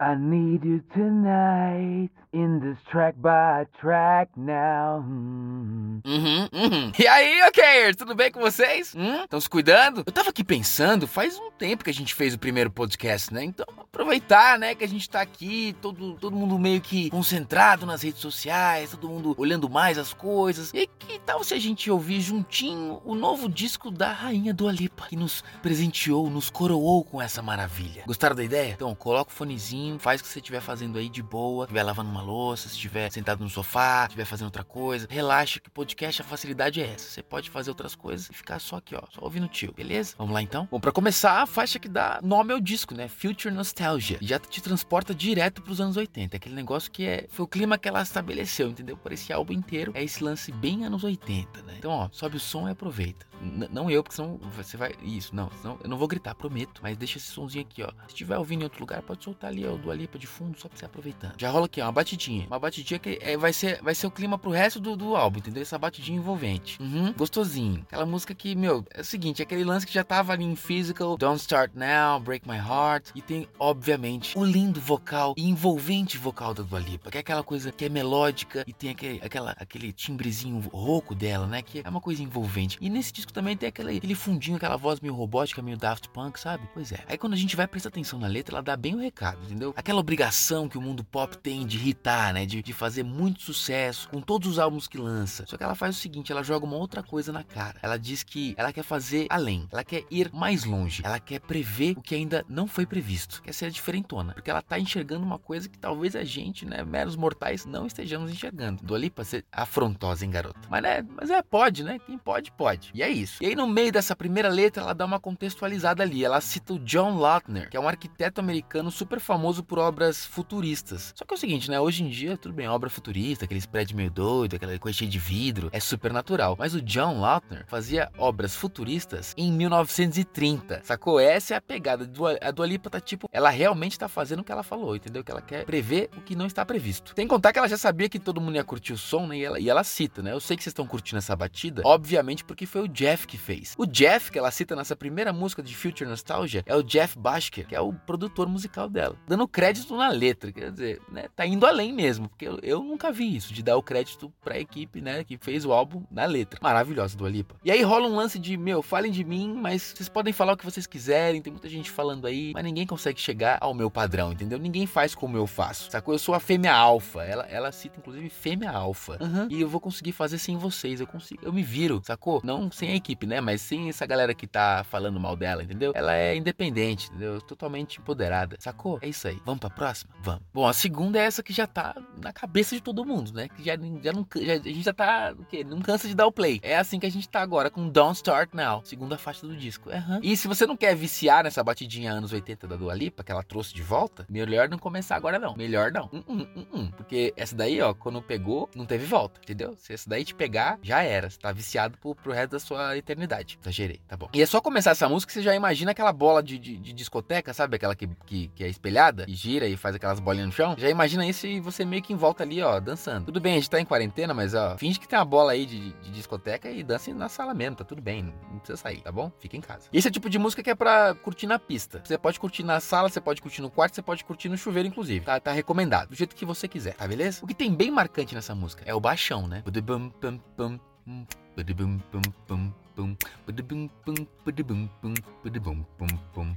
I need you tonight in this track by track now. Uhum, uhum. E aí, okers, tudo bem com vocês? Estão se cuidando? Eu tava aqui pensando, faz um tempo que a gente fez o primeiro podcast, né? Então, aproveitar, né, que a gente tá aqui, todo, todo mundo meio que concentrado nas redes sociais, todo mundo olhando mais as coisas. E que tal se a gente ouvir juntinho o novo disco da rainha do Alipa, que nos presenteou, nos coroou com essa maravilha? Gostaram da ideia? Então, coloca o fonezinho, faz o que você estiver fazendo aí de boa, estiver lavando uma louça, se estiver sentado no sofá, estiver fazendo outra coisa, relaxa que podcast a facilidade é essa. Você pode fazer outras coisas e ficar só aqui, ó, só ouvindo o tio, beleza? Vamos lá então? Bom, pra começar, a faixa que dá nome ao disco, né? Future Nostalgia. Já te transporta direto pros anos 80. Aquele negócio que é. Foi o clima que ela estabeleceu, entendeu? Por esse álbum inteiro. É esse lance bem anos 80, né? Então, ó, sobe o som e aproveita. N- não eu, porque senão você vai. Isso, não, senão eu não vou gritar, prometo. Mas deixa esse somzinho aqui, ó. Se estiver ouvindo em outro lugar, pode soltar ali, ó, do Alipa de fundo, só pra você aproveitando. Já rola aqui, ó, uma batidinha. Uma batidinha que é, vai, ser, vai ser o clima pro resto do, do álbum, entendeu? Essa batidinha envolvente. Uhum, gostosinho. Aquela música que, meu, é o seguinte, é aquele lance que já tava ali em physical, Don't Start Now, Break My Heart. E tem, obviamente, o lindo vocal e envolvente vocal da Dua Lipa, que é aquela coisa que é melódica e tem aquele, aquela, aquele timbrezinho rouco dela, né? Que é uma coisa envolvente. E nesse disco também tem aquele, aquele fundinho, aquela voz meio robótica, meio Daft Punk, sabe? Pois é. Aí quando a gente vai prestar atenção na letra, ela dá bem o recado, entendeu? Aquela obrigação que o mundo pop tem de irritar, né? De, de fazer muito sucesso com todos os álbuns que lança. Só que ela faz o seguinte, ela joga uma outra coisa na cara. Ela diz que ela quer fazer além. Ela quer ir mais longe. Ela quer prever o que ainda não foi previsto. Quer ser diferentona. Porque ela tá enxergando uma coisa que talvez a gente, né, meros mortais, não estejamos enxergando. Do ali pra ser afrontosa, hein, garoto? Mas, né, mas é, pode, né? Quem pode, pode. E é isso. E aí, no meio dessa primeira letra, ela dá uma contextualizada ali. Ela cita o John Lautner, que é um arquiteto americano super famoso por obras futuristas. Só que é o seguinte, né? Hoje em dia, tudo bem, obra futurista, aqueles prédios meio doido, aquela coisa cheia de vidro, é super natural. Mas o John Lautner fazia obras futuristas em 1930. Sacou? Essa é a pegada. A Dua Lipa tá tipo, ela realmente tá fazendo o que ela falou, entendeu? Que ela quer prever o que não está previsto. Sem contar que ela já sabia que todo mundo ia curtir o som, né? E ela, e ela cita, né? Eu sei que vocês estão curtindo essa batida, obviamente porque foi o Jeff que fez. O Jeff, que ela cita nessa primeira música de Future Nostalgia, é o Jeff Bashker, que é o produtor musical dela. Dando crédito na letra, quer dizer, né? Tá indo além mesmo, porque eu, eu nunca vi isso, de dar o crédito pra equipe, né? Que fez o álbum na letra. Maravilhosa do Alipa. E aí rola um lance de, meu, falem de mim, mas vocês podem falar o que vocês quiserem, tem muita gente falando aí, mas ninguém consegue chegar ao meu padrão, entendeu? Ninguém faz como eu faço, sacou? Eu sou a fêmea alfa. Ela, ela cita, inclusive, fêmea alfa. Aham. E eu vou conseguir fazer sem vocês, eu consigo, eu me viro, sacou? Não sem a equipe, né? Mas sem essa galera que tá falando mal dela, entendeu? Ela é independente, entendeu? Totalmente empoderada, sacou? É isso aí. Vamos pra próxima? Vamos. Bom, a segunda é essa que já tá na cabeça de todo mundo, né? Que já, já não. Já, a gente já tá. O quê? Não cansa de dar o play. É assim que a gente tá agora com Don't Start Now, segunda faixa do disco. Aham. E se você não quer viciar nessa batidinha anos 80 da Dua Lipa, que ela trouxe de volta, melhor não começar agora não. Melhor não. Hum, hum, hum. Porque essa daí, ó, quando pegou, não teve volta, entendeu? Se essa daí te pegar, já era. Você tá viciado pro, pro resto da sua eternidade. Exagerei, tá bom. E é só começar essa música que você já imagina aquela bola de, de, de discoteca, sabe? Aquela que, que, que é espelhada e gira e faz aquelas bolinhas no chão. Já imagina isso e você meio que em volta ali, ó, dançando. Tudo bem, a gente tá em quarentena, mas ó, finge que tem uma bola aí de, de discoteca e dance na sala mesmo, tá tudo bem. Não precisa sair, tá bom? Fica em casa. Esse é o tipo de música que é pra curtir na pista. Você pode curtir na sala, você pode curtir no quarto, você pode curtir no chuveiro, inclusive. Tá, tá recomendado. Do jeito que você quiser, tá beleza? O que tem bem marcante nessa música é o baixão, né? Budubum, pum, pum, hum, Ba-da-boom, boom, boom, boom. Ba-da-boom, boom, ba-da-boom, boom, ba-da-boom, boom, boom.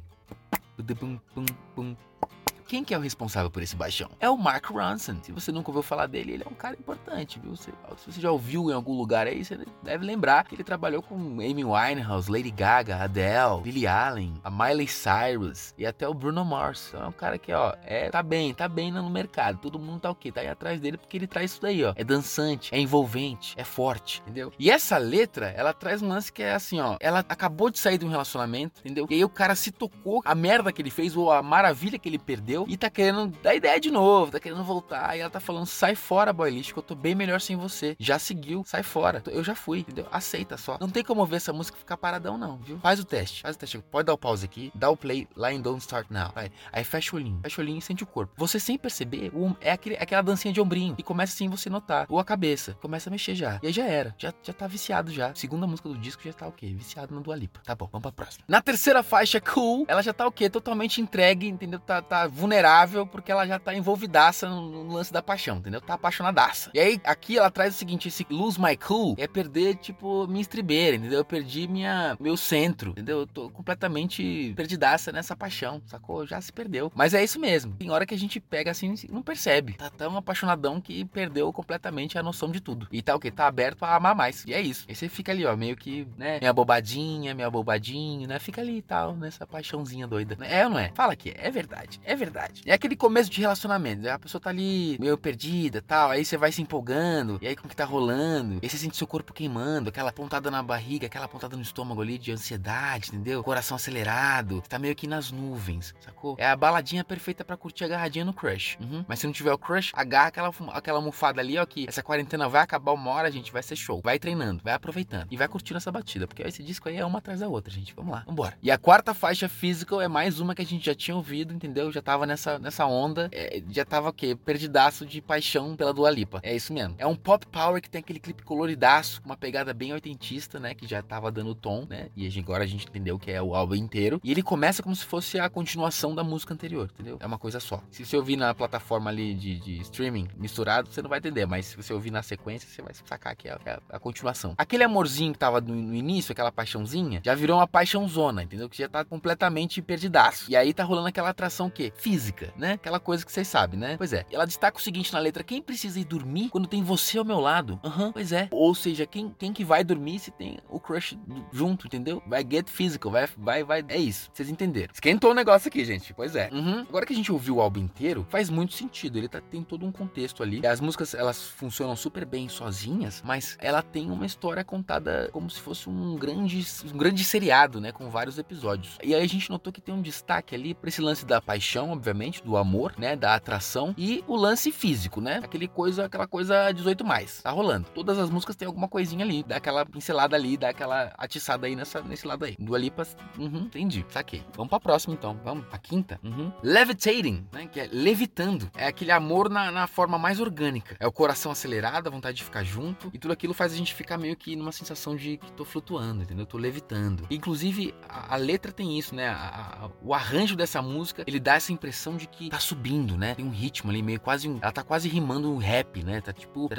Ba-da-boom, boom, boom. Quem que é o responsável por esse baixão? É o Mark Ronson. Se você nunca ouviu falar dele, ele é um cara importante, viu? Se você já ouviu em algum lugar aí, você deve lembrar que ele trabalhou com Amy Winehouse, Lady Gaga, Adele, Lily Allen, a Miley Cyrus e até o Bruno Mars. Então é um cara que, ó, é, tá bem, tá bem no mercado. Todo mundo tá o quê? Tá aí atrás dele porque ele traz isso daí, ó. É dançante, é envolvente, é forte, entendeu? E essa letra, ela traz um lance que é assim, ó. Ela acabou de sair de um relacionamento, entendeu? E aí o cara se tocou a merda que ele fez ou a maravilha que ele perdeu e tá querendo dar ideia de novo, tá querendo voltar. E ela tá falando: sai fora, boy lixo, que eu tô bem melhor sem você. Já seguiu, sai fora. Eu já fui, entendeu? Aceita só. Não tem como ver essa música ficar paradão, não, viu? Faz o teste, faz o teste. Pode dar o pause aqui, dá o play lá em Don't Start Now. Vai. Aí fecha o olhinho, fecha o olhinho e sente o corpo. Você sem perceber, é aquele, aquela dancinha de ombrinho. E começa assim você notar. Ou a cabeça, começa a mexer já. E aí já era, já, já tá viciado já. Segunda música do disco já tá o quê? Viciado no Dua Lipa. Tá bom, vamos pra próxima. Na terceira faixa, Cool, ela já tá o quê? Totalmente entregue, entendeu? Tá, tá vulnerável porque ela já tá envolvidaça no, lance da paixão, entendeu? Tá apaixonadaça. E aí, aqui ela traz o seguinte: esse lose my cool é perder, tipo, minha estribeira, entendeu? Eu perdi minha, meu centro, entendeu? Eu tô completamente perdidaça nessa paixão, sacou? Já se perdeu. Mas é isso mesmo. Tem hora que a gente pega assim não percebe. Tá tão apaixonadão que perdeu completamente a noção de tudo. E tá o quê? Tá aberto a amar mais. E é isso. E você fica ali, ó, meio que, né? Minha bobadinha, minha bobadinha, né? Fica ali e tal, nessa paixãozinha doida. É ou não é? Fala aqui, é verdade, é verdade. É aquele começo de relacionamento, né? A pessoa tá ali meio perdida tal, aí você vai se empolgando, e aí como que tá rolando, aí você sente seu corpo queimando, aquela pontada na barriga, aquela pontada no estômago ali de ansiedade, entendeu? Coração acelerado, tá meio que nas nuvens, sacou? É a baladinha perfeita para curtir agarradinha no crush. Uhum. Mas se não tiver o crush, agarra aquela, aquela almofada ali, ó, que essa quarentena vai acabar uma hora, gente, vai ser show. Vai treinando, vai aproveitando e vai curtindo essa batida, porque esse disco aí é uma atrás da outra, gente. Vamos lá, vambora. E a quarta faixa physical é mais uma que a gente já tinha ouvido, entendeu? Já tava nessa, nessa onda, é, já tava o quê? Perdidaço de paixão pela Dua Lipa. É isso mesmo. É um pop power que tem aquele clipe coloridaço, uma pegada bem oitentista, né? Que já tava dando tom, né? E agora a gente entendeu que é o álbum inteiro. E ele começa como se fosse a continuação da música anterior, entendeu? É uma coisa só. Se você ouvir na plataforma ali de, de streaming misturado, você não vai entender. Mas se você ouvir na sequência, você vai sacar que é, é a, continuação. Aquele amorzinho que tava no, no, início, aquela paixãozinha, já virou uma paixãozona, entendeu? Que já tá completamente perdidaço. E aí tá rolando aquela atração o quê? Física, né? Aquela coisa que vocês sabem, né? Pois é. Ela destaca o seguinte na letra: quem precisa ir dormir quando tem você ao meu lado? Aham, uhum, pois é. Ou seja, quem, quem que vai dormir se tem o crush junto, entendeu? Vai get physical, vai, vai, vai. É isso. Vocês entenderam. Esquentou o negócio aqui, gente. Pois é. Uhum. Agora que a gente ouviu o álbum inteiro, faz muito sentido. Ele tá, tem todo um contexto ali. As músicas, elas funcionam super bem sozinhas, mas ela tem uma história contada como se fosse um grande, um grande seriado, né? Com vários episódios. E aí a gente notou que tem um destaque ali pra esse lance da paixão, obviamente, do amor, né? Da atração e o lance físico, né? Aquele coisa, aquela coisa 18 mais. Tá rolando. Todas as músicas têm alguma coisinha ali, dá aquela pincelada ali, dá aquela atiçada aí nessa, nesse lado aí. Do Alipas, uhum, entendi, saquei. Vamos pra próxima então, vamos. A quinta. Uhum. Levitating, né? Que é levitando. É aquele amor na, na forma mais orgânica. É o coração acelerado, a vontade de ficar junto. E tudo aquilo faz a gente ficar meio que numa sensação de que tô flutuando, entendeu? tô levitando. Inclusive, a, a letra tem isso, né? A, a, o arranjo dessa música, ele dá essa impressão de que tá subindo, né? Tem um ritmo ali, meio quase um. Ela tá quase rimando um rap, né? Tá tipo.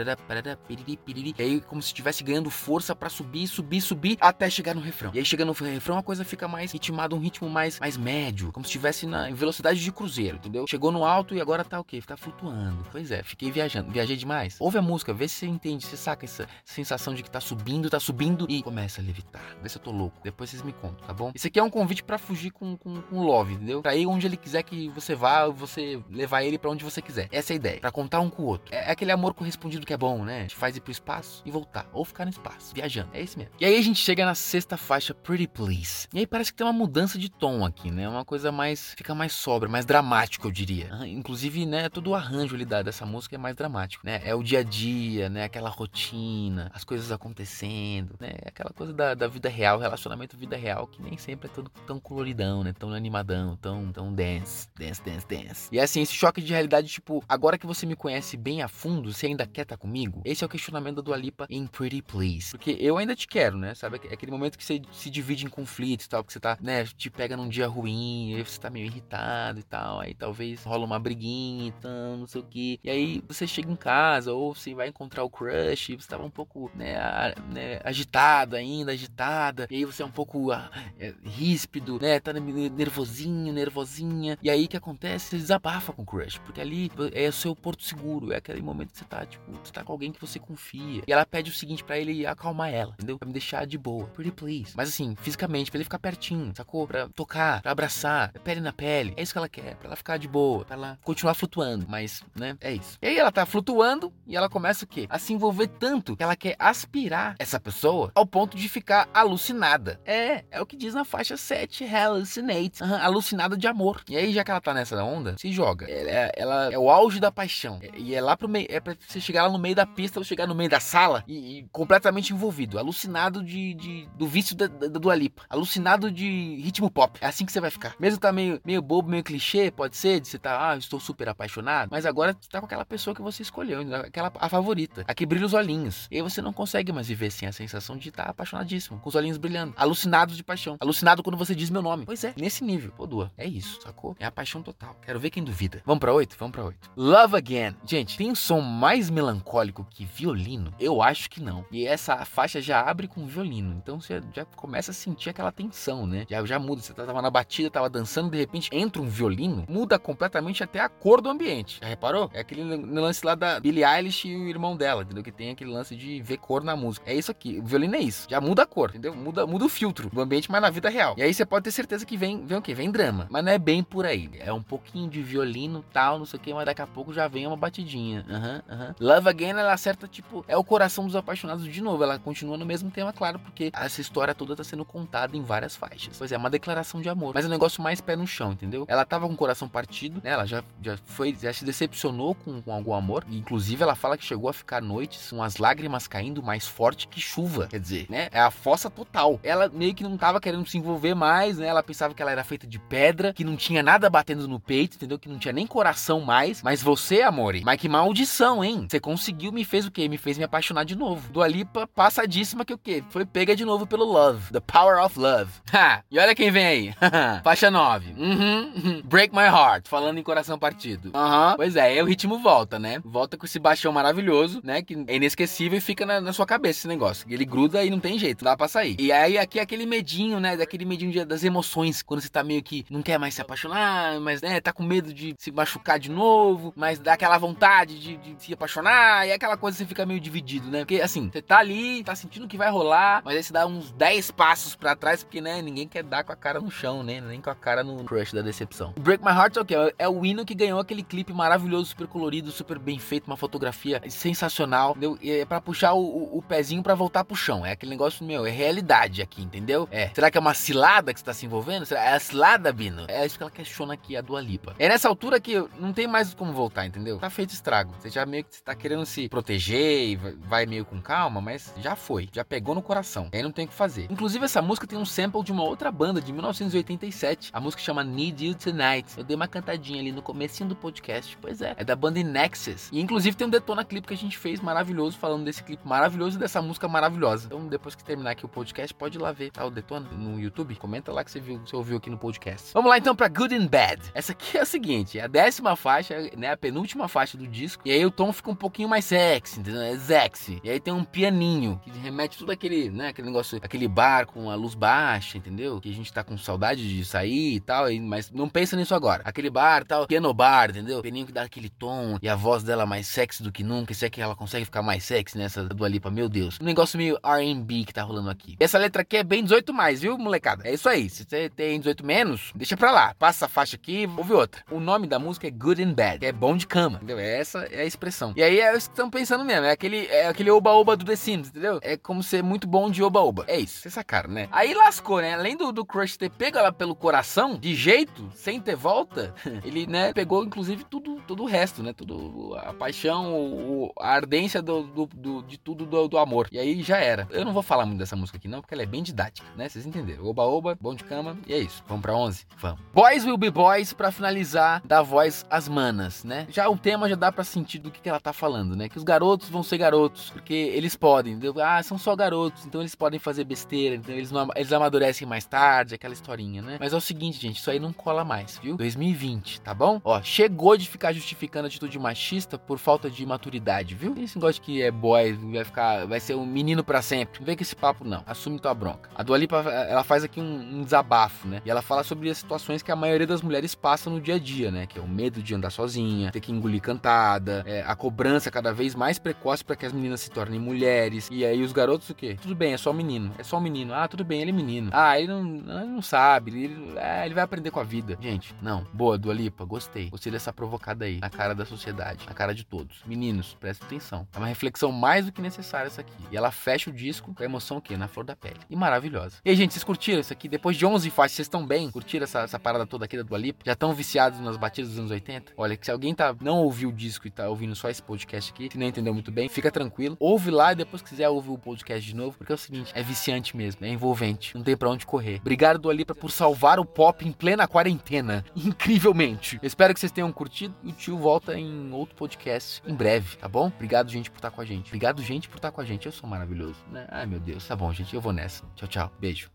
E aí, como se estivesse ganhando força para subir, subir, subir, até chegar no refrão. E aí, chegando no refrão, a coisa fica mais ritmada, um ritmo mais, mais médio, como se estivesse na velocidade de cruzeiro, entendeu? Chegou no alto e agora tá o quê? Tá flutuando. Pois é, fiquei viajando. Viajei demais. Ouve a música, vê se você entende, você saca essa sensação de que tá subindo, tá subindo e começa a levitar. Vê se eu tô louco. Depois vocês me contam, tá bom? Isso aqui é um convite para fugir com, com, com Love, entendeu? Pra ir onde ele quiser que você vá, você levar ele para onde você quiser. Essa é a ideia. Pra contar um com o outro. É aquele amor correspondido que é bom, né? Te faz ir pro espaço e voltar. Ou ficar no espaço, viajando. É isso mesmo. E aí a gente chega na sexta faixa, Pretty Please. E aí parece que tem uma mudança de tom aqui, né? Uma coisa mais. fica mais sobra, mais dramático, eu diria. Inclusive, né? Todo o arranjo ali dessa música é mais dramático, né? É o dia a dia, né? Aquela rotina, as coisas acontecendo, né? Aquela coisa da, da vida real, relacionamento vida real, que nem sempre é todo tão coloridão, né? Tão animadão, tão, tão dance, dance, dance, dance. E assim, esse choque de realidade, tipo, agora que você me conhece bem a fundo, você ainda quer estar tá comigo? Esse é o questionamento da Dua Lipa em Pretty Please. Porque eu ainda te quero, né? Sabe? É aquele momento que você se divide em conflitos e tal, que você tá, né? Te pega num dia ruim, aí você tá meio irritado e tal, aí talvez rola uma briguinha e então, não sei o que. E aí você chega em casa ou você vai encontrar o crush, você tava um pouco, né, a, né agitado ainda, agitada, e aí você é um pouco ah, é, ríspido, né? Tá nervosinho, nervosinha. E aí que acontece? Você desabafa com o crush, porque ali é o seu porto seguro, é aquele momento que você tá, tipo, você tá com alguém que você confia. E ela pede o seguinte para ele acalmar ela, entendeu? Pra me deixar de boa. Pretty please. Mas assim, fisicamente, pra ele ficar pertinho, sacou? Pra tocar, pra abraçar, pele na pele. É isso que ela quer, pra ela ficar de boa, pra ela continuar flutuando. Mas, né, é isso. E aí ela tá flutuando e ela começa o quê? A se envolver tanto que ela quer aspirar essa pessoa ao ponto de ficar alucinada. É, é o que diz na faixa 7, Hallucinate. Uhum, alucinada de amor. E aí, já que ela tá nessa onda, se joga. Ela é, ela é o auge da paixão. E é lá pro meio. É pra você chegar lá no meio da pista ou chegar no meio da sala e, e completamente envolvido. Alucinado de, de do vício da, da, do Alipa. Alucinado de ritmo pop. É assim que você vai ficar. Mesmo tá meio, meio bobo, meio clichê, pode ser, de você tá, ah, estou super apaixonado. Mas agora você tá com aquela pessoa que você escolheu, aquela a favorita. A que brilha os olhinhos. E aí você não consegue mais viver sem a sensação de estar tá apaixonadíssimo, com os olhinhos brilhando. Alucinado de paixão. Alucinado quando você diz meu nome. Pois é, nesse nível. Pô, Dua, é isso, sacou? É a paixão total. Quero ver quem duvida. Vamos pra 8? Vamos pra 8. Love Again. Gente, tem um som mais melancólico que violino? Eu acho que não. E essa faixa já abre com violino. Então você já começa a sentir aquela tensão, né? Já, já muda. Você tava na batida, tava dançando, de repente entra um violino, muda completamente até a cor do ambiente. Já reparou? É aquele lance lá da Billie Eilish e o irmão dela, entendeu? Que tem aquele lance de ver cor na música. É isso aqui. O violino é isso. Já muda a cor, entendeu? Muda, muda o filtro do ambiente, mas na vida real. E aí você pode ter certeza que vem, vem o quê? Vem drama. Mas não é bem por aí. É um pouquinho de violino, tal, não sei o que, mas daqui a pouco já vem uma batidinha. Aham, uhum, aham. Uhum. Love Again, ela acerta, tipo, é o coração dos apaixonados de novo. Ela continua no mesmo tema, claro, porque essa história toda tá sendo contada em várias faixas. Pois é, é uma declaração de amor. Mas é um negócio mais pé no chão, entendeu? Ela tava com o coração partido, né? Ela já, já foi, já se decepcionou com, com algum amor. Inclusive, ela fala que chegou a ficar noites com as lágrimas caindo mais forte que chuva. Quer dizer, né? É a fossa total. Ela meio que não tava querendo se envolver mais, né? Ela pensava que ela era feita de pedra, que não tinha nada batendo no peito, entendeu? Que não tinha nem coração mais. Mas você, amore, mas que maldição, hein? Você conseguiu, me fez o quê? Me fez me apaixonar de novo. Do Alipa, passadíssima que o quê? Foi pega de novo pelo Love. The Power of Love. Ha! E olha quem vem aí. Faixa 9. Uhum. Break My Heart. Falando em coração partido. Aham. Uhum. Pois é, aí o ritmo volta, né? Volta com esse baixão maravilhoso, né? Que é inesquecível e fica na, na sua cabeça esse negócio. Ele gruda e não tem jeito, dá pra sair. E aí aqui é aquele medinho, né? Daquele medinho de, das emoções. Quando você tá meio que não quer mais se apaixonar, mas né, tá com medo de se machucar de novo, mas dá aquela vontade de, de se apaixonar. E é aquela coisa você fica meio dividido, né? Porque assim, você tá ali, tá sentindo que vai rolar, mas aí você dá uns 10 passos para trás, porque né, ninguém quer dar com a cara no chão, né? Nem com a cara no crush da decepção. Break My Heart é o? É o hino que ganhou aquele clipe maravilhoso, super colorido, super bem feito, uma fotografia sensacional. Entendeu? É para puxar o, o, o pezinho para voltar pro chão. É aquele negócio, meu, é realidade aqui, entendeu? É. Será que é uma cilada que você tá se envolvendo? Será? É a cilada, Bino? É isso que ela questiona aqui, a Dua Lipa. É nessa altura que não tem mais como voltar, entendeu? Tá feito estrago. Você já meio que tá querendo se proteger e vai meio com calma, mas já foi. Já pegou no coração. Aí não tem o que fazer. Inclusive, essa música tem um sample de uma outra banda de 1987. A música chama Need You Tonight. Eu dei uma cantadinha ali no comecinho do podcast. Pois é. É da banda Nexus. E inclusive tem um Detona clipe que a gente fez maravilhoso, falando desse clipe maravilhoso e dessa música maravilhosa. Então, depois que terminar aqui o podcast, pode ir lá ver, tá? O Detona no YouTube. Comenta lá que você viu, você ouviu aqui no podcast. Vamos lá então pra Good and Bad. Essa aqui é a seguinte: é a décima faixa, né? A penúltima faixa do disco. E aí o tom fica um pouquinho mais sexy, entendeu? É sexy. E aí tem um pianinho que remete tudo aquele, né? Aquele negócio, aquele bar com a luz baixa, entendeu? Que a gente tá com saudade de sair e tal, mas não pensa nisso agora. Aquele bar tal, piano bar, entendeu? Pianinho que dá aquele tom e a voz dela mais sexy do que nunca. Se é que ela consegue ficar mais sexy nessa do Alipa, meu Deus. Um negócio meio R&B que tá rolando aqui. Essa letra aqui é bem 18 mais, viu, molecada? É isso aí. Se você tem 18 menos, deixa pra lá. Passa a faixa aqui, ouve outra. O nome da música é Good and Bad, que é bom de cama, entendeu? Essa é a expressão. E aí é isso que estão pensando mesmo. É aquele, é aquele oba-oba do The Sims, entendeu? É como ser muito bom de oba-oba. É isso, vocês sacaram, né? Aí lascou, né? Além do, do Crush ter pego ela pelo coração, de jeito, sem ter volta, ele, né, pegou inclusive tudo, todo o resto, né? Tudo, a paixão, o, a ardência do, do, do de tudo do, do, amor. E aí já era. Eu não vou falar muito dessa música aqui não, porque ela é bem didática, né? Vocês entenderam. Oba-oba, bom de cama, e é isso. Vamos pra 11? Vamos. Boys Will Be Boys, pra finalizar, da voz às manas, né? Já o tema já dá pra sentir do que, que ela tá falando, né? Que os garotos vão ser garotos, porque eles podem, entendeu? Ah, são só garotos, então eles podem fazer besteira, então eles, não, eles amadurecem mais tarde, aquela historinha, né? Mas é o seguinte, gente, isso aí não cola mais, viu? 2020, tá bom? Ó, chegou de ficar justificando atitude machista por falta de maturidade, viu? Esse negócio que é boy, vai ficar, vai ser um menino para sempre. Não vem com esse papo, não. Assume tua bronca. A Dua Lipa, ela faz aqui um, um desabafo, né? E ela fala sobre as situações que a maioria das mulheres passam no dia a dia, né? Que é o medo de andar sozinha, ter que engolir cantada, é, a cobrança cada vez mais precoce para que as meninas se tornem mulheres. E aí os garotos o quê? Tudo bem, é só menino. É só menino. Ah, tudo bem, ele é menino. Ah, ele não, ele não sabe. Ele, é, ele vai aprender com a vida. Gente, não. Boa, Dua Lipa, gostei. Gostei dessa provocada aí. Na cara da sociedade. Na cara de todos. Meninos, prestem atenção. É uma reflexão mais do que necessária essa aqui. E ela fecha o disco com a emoção o quê? Na flor da pele. E maravilhosa. E aí, gente, vocês curtiram isso aqui? Depois de 11 faixas, vocês estão bem? Curtiram essa, essa parada toda aqui da Dua Lipa? Já estão viciados nas batidas dos anos 80? Olha, que se alguém tá, não ouviu o disco e tá ouvindo só esse podcast aqui, se não entendeu muito bem, fica tranquilo. Ouve lá e depois quiser ouvir o podcast de novo, porque é o seguinte, é viciante mesmo, é envolvente, não tem pra onde correr. Obrigado, Dua Lipa, por salvar o pop em plena quarentena. Incrivelmente. Espero que vocês tenham curtido e o tio volta em outro podcast em breve, tá bom? Obrigado, gente, por estar com a gente. Obrigado, gente, por estar com a gente. Eu sou maravilhoso, né? Ai, meu Deus. Tá bom, gente, eu vou nessa. Tchau, tchau. Beijo.